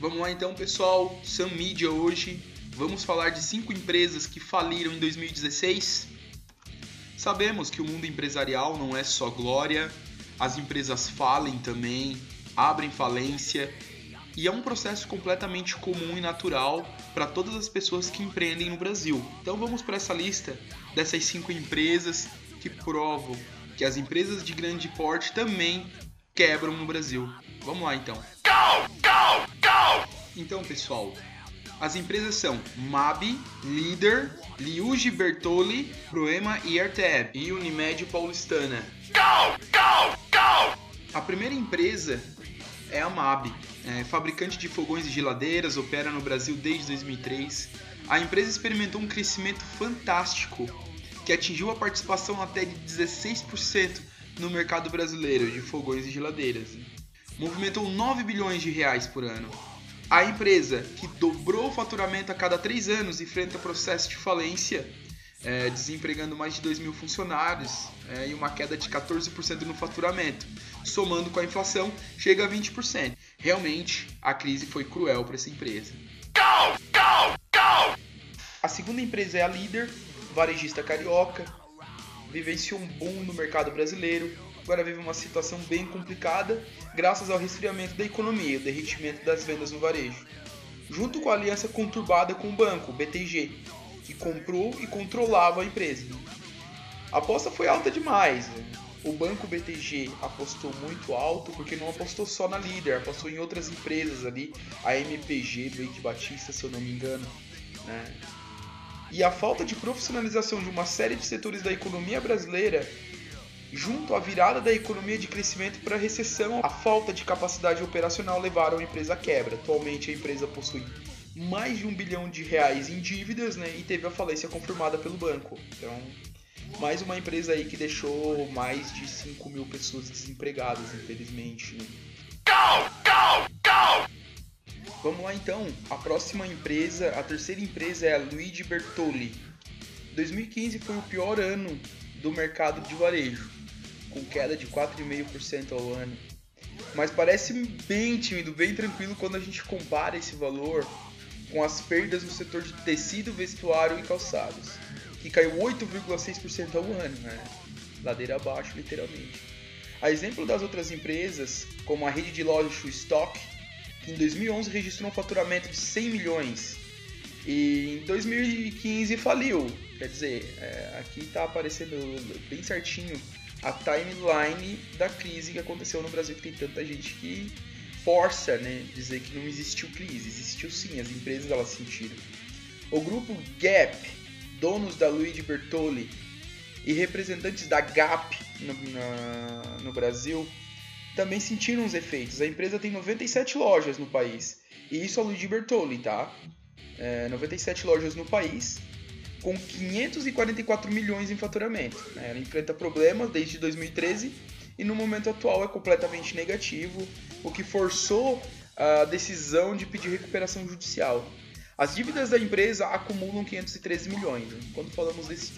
Vamos lá então, pessoal. Sam Media hoje. Vamos falar de cinco empresas que faliram em 2016. Sabemos que o mundo empresarial não é só glória, as empresas falem também, abrem falência, e é um processo completamente comum e natural para todas as pessoas que empreendem no Brasil. Então vamos para essa lista dessas cinco empresas que provam que as empresas de grande porte também quebram no Brasil. Vamos lá então. Então, pessoal, as empresas são Mabi, Leader, Liuge Bertoli, Proema e Arteb e Unimed Paulistana. A primeira empresa é a Mabi, é fabricante de fogões e geladeiras, opera no Brasil desde 2003. A empresa experimentou um crescimento fantástico, que atingiu a participação até de 16% no mercado brasileiro de fogões e geladeiras. Movimentou 9 bilhões de reais por ano. A empresa que dobrou o faturamento a cada três anos enfrenta processo de falência, é, desempregando mais de 2 mil funcionários é, e uma queda de 14% no faturamento. Somando com a inflação, chega a 20%. Realmente, a crise foi cruel para essa empresa. A segunda empresa é a Líder, varejista carioca, vivenciou um boom no mercado brasileiro, agora vive uma situação bem complicada graças ao resfriamento da economia e o derretimento das vendas no varejo. Junto com a aliança conturbada com o banco, BTG, que comprou e controlava a empresa. A aposta foi alta demais. O banco BTG apostou muito alto porque não apostou só na líder, apostou em outras empresas ali, a MPG do Eike Batista, se eu não me engano. Né? E a falta de profissionalização de uma série de setores da economia brasileira junto à virada da economia de crescimento para a recessão, a falta de capacidade operacional levaram a empresa à quebra. Atualmente a empresa possui mais de um bilhão de reais em dívidas né, e teve a falência confirmada pelo banco. Então, mais uma empresa aí que deixou mais de 5 mil pessoas desempregadas, infelizmente. Né? Go, go, go! Vamos lá então, a próxima empresa, a terceira empresa é a Luigi Bertoli. 2015 foi o pior ano do mercado de varejo com queda de 4,5% ao ano. Mas parece bem tímido, bem tranquilo quando a gente compara esse valor com as perdas no setor de tecido, vestuário e calçados, que caiu 8,6% ao ano, né? ladeira abaixo, literalmente. A exemplo das outras empresas, como a rede de lojas Shoe Stock, que em 2011 registrou um faturamento de 100 milhões e em 2015 faliu. Quer dizer, é, aqui está aparecendo bem certinho a timeline da crise que aconteceu no Brasil, que tem tanta gente que força, né, dizer que não existiu crise, existiu sim, as empresas elas sentiram. O grupo Gap, donos da Luigi Bertoli e representantes da Gap no, na, no Brasil, também sentiram os efeitos. A empresa tem 97 lojas no país, e isso é a Luigi Bertoli, tá? É, 97 lojas no país, com 544 milhões em faturamento. Né? Ela enfrenta problemas desde 2013 e no momento atual é completamente negativo, o que forçou a decisão de pedir recuperação judicial. As dívidas da empresa acumulam 513 milhões. Né? Quando falamos desses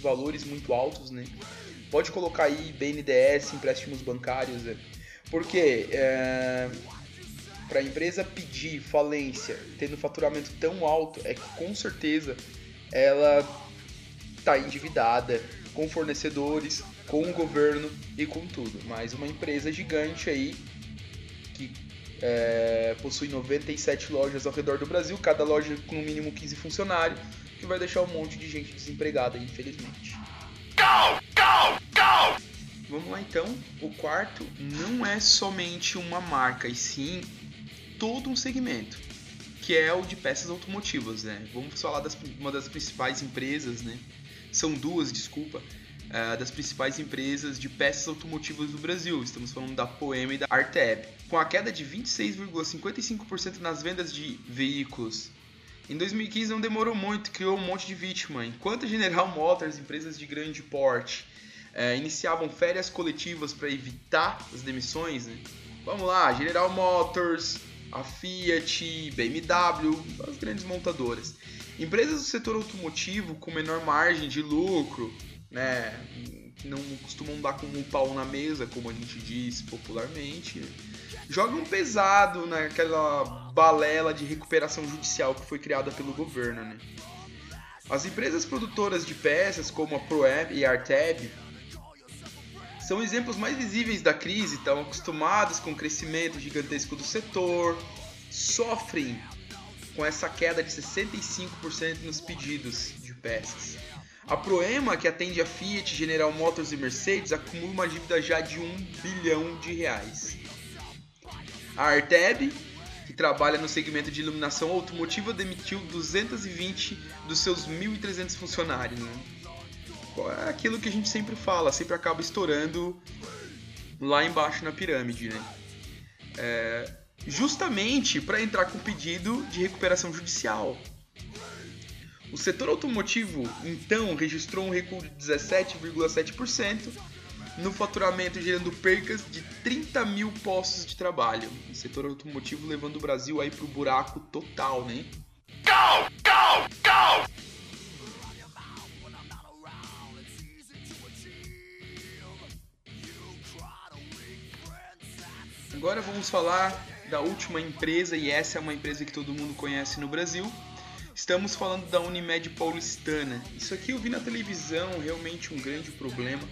valores muito altos, né? pode colocar aí BNDES, empréstimos bancários, né? porque é, para a empresa pedir falência tendo faturamento tão alto, é que com certeza ela está endividada com fornecedores, com o governo e com tudo. Mas uma empresa gigante aí que é, possui 97 lojas ao redor do Brasil, cada loja com no mínimo 15 funcionários, que vai deixar um monte de gente desempregada, infelizmente. Go, go, go! Vamos lá então. O quarto não é somente uma marca, e sim todo um segmento que é o de peças automotivas, né? Vamos falar das uma das principais empresas, né? São duas, desculpa, uh, das principais empresas de peças automotivas do Brasil. Estamos falando da Poema e da Arteb. Com a queda de 26,55% nas vendas de veículos em 2015 não demorou muito, criou um monte de vítima. Enquanto a General Motors, empresas de grande porte, é, iniciavam férias coletivas para evitar as demissões. Né? Vamos lá, General Motors, a Fiat, BMW, as grandes montadoras. Empresas do setor automotivo com menor margem de lucro, né, que não costumam dar como um pau na mesa, como a gente diz popularmente, jogam pesado naquela balela de recuperação judicial que foi criada pelo governo. Né? As empresas produtoras de peças, como a Proeb e a Arteb, são exemplos mais visíveis da crise, estão acostumados com o crescimento gigantesco do setor, sofrem com essa queda de 65% nos pedidos de peças. A Proema, que atende a Fiat, General Motors e Mercedes, acumula uma dívida já de 1 bilhão de reais. A Arteb, que trabalha no segmento de iluminação automotiva, demitiu 220 dos seus 1.300 funcionários. Né? É aquilo que a gente sempre fala, sempre acaba estourando lá embaixo na pirâmide. Né? É, justamente para entrar com pedido de recuperação judicial. O setor automotivo, então, registrou um recuo de 17,7% no faturamento, gerando percas de 30 mil postos de trabalho. O setor automotivo levando o Brasil aí pro buraco total, né? Go! Go! Go! Agora vamos falar da última empresa, e essa é uma empresa que todo mundo conhece no Brasil. Estamos falando da Unimed Paulistana. Isso aqui eu vi na televisão, realmente um grande problema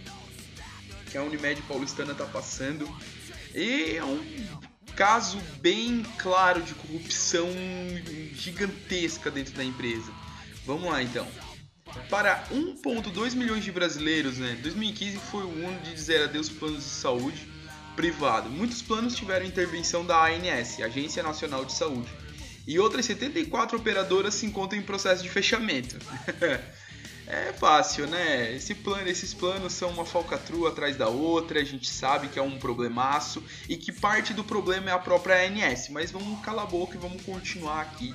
que a Unimed Paulistana está passando. E é um caso bem claro de corrupção gigantesca dentro da empresa. Vamos lá então. Para 1,2 milhões de brasileiros, né? 2015 foi o ano de dizer adeus planos de saúde privado. Muitos planos tiveram intervenção da ANS, Agência Nacional de Saúde, e outras 74 operadoras se encontram em processo de fechamento. é fácil, né? Esse plano, esses planos são uma falcatrua atrás da outra, a gente sabe que é um problemaço e que parte do problema é a própria ANS, mas vamos calar a boca e vamos continuar aqui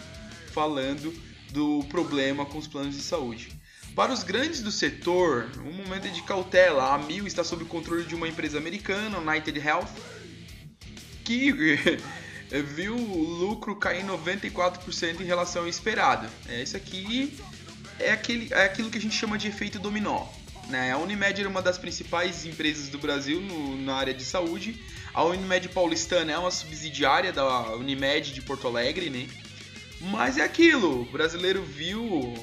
falando do problema com os planos de saúde. Para os grandes do setor, um momento de cautela. A Mil está sob o controle de uma empresa americana, United Health, que viu o lucro cair 94% em relação ao esperado. É, isso aqui é, aquele, é aquilo que a gente chama de efeito dominó. Né? A Unimed era uma das principais empresas do Brasil no, na área de saúde. A Unimed Paulistana é uma subsidiária da Unimed de Porto Alegre, né? Mas é aquilo, o brasileiro viu,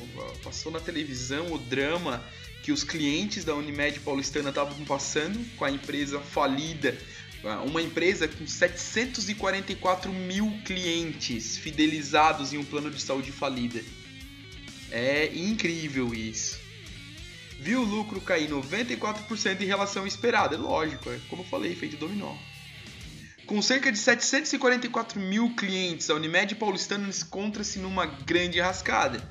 passou na televisão o drama que os clientes da Unimed Paulistana estavam passando com a empresa falida. Uma empresa com 744 mil clientes fidelizados em um plano de saúde falida. É incrível isso. Viu o lucro cair 94% em relação ao esperado. É lógico, é como eu falei, feito dominó. Com cerca de 744 mil clientes, a Unimed Paulistana encontra-se numa grande rascada.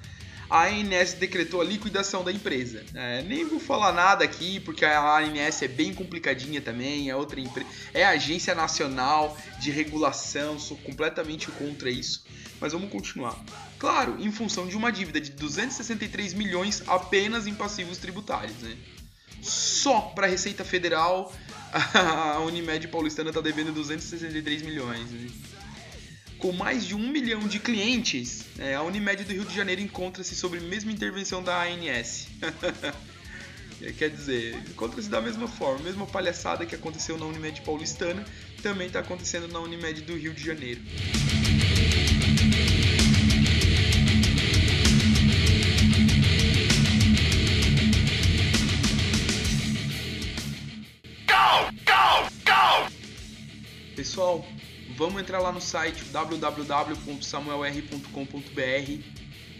A ANS decretou a liquidação da empresa. É, nem vou falar nada aqui, porque a ANS é bem complicadinha também, é outra empresa, é agência nacional de regulação, sou completamente contra isso. Mas vamos continuar. Claro, em função de uma dívida de 263 milhões apenas em passivos tributários, né? Só para a Receita Federal a Unimed paulistana está devendo 263 milhões. Com mais de um milhão de clientes, é, a Unimed do Rio de Janeiro encontra-se sob a mesma intervenção da ANS. Quer dizer, encontra-se da mesma forma, a mesma palhaçada que aconteceu na Unimed paulistana, também está acontecendo na Unimed do Rio de Janeiro. Pessoal, vamos entrar lá no site www.samuelr.com.br.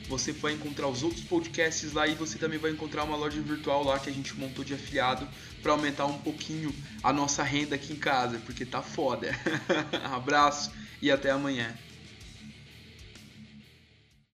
Você vai encontrar os outros podcasts lá e você também vai encontrar uma loja virtual lá que a gente montou de afiliado para aumentar um pouquinho a nossa renda aqui em casa, porque tá foda. Abraço e até amanhã.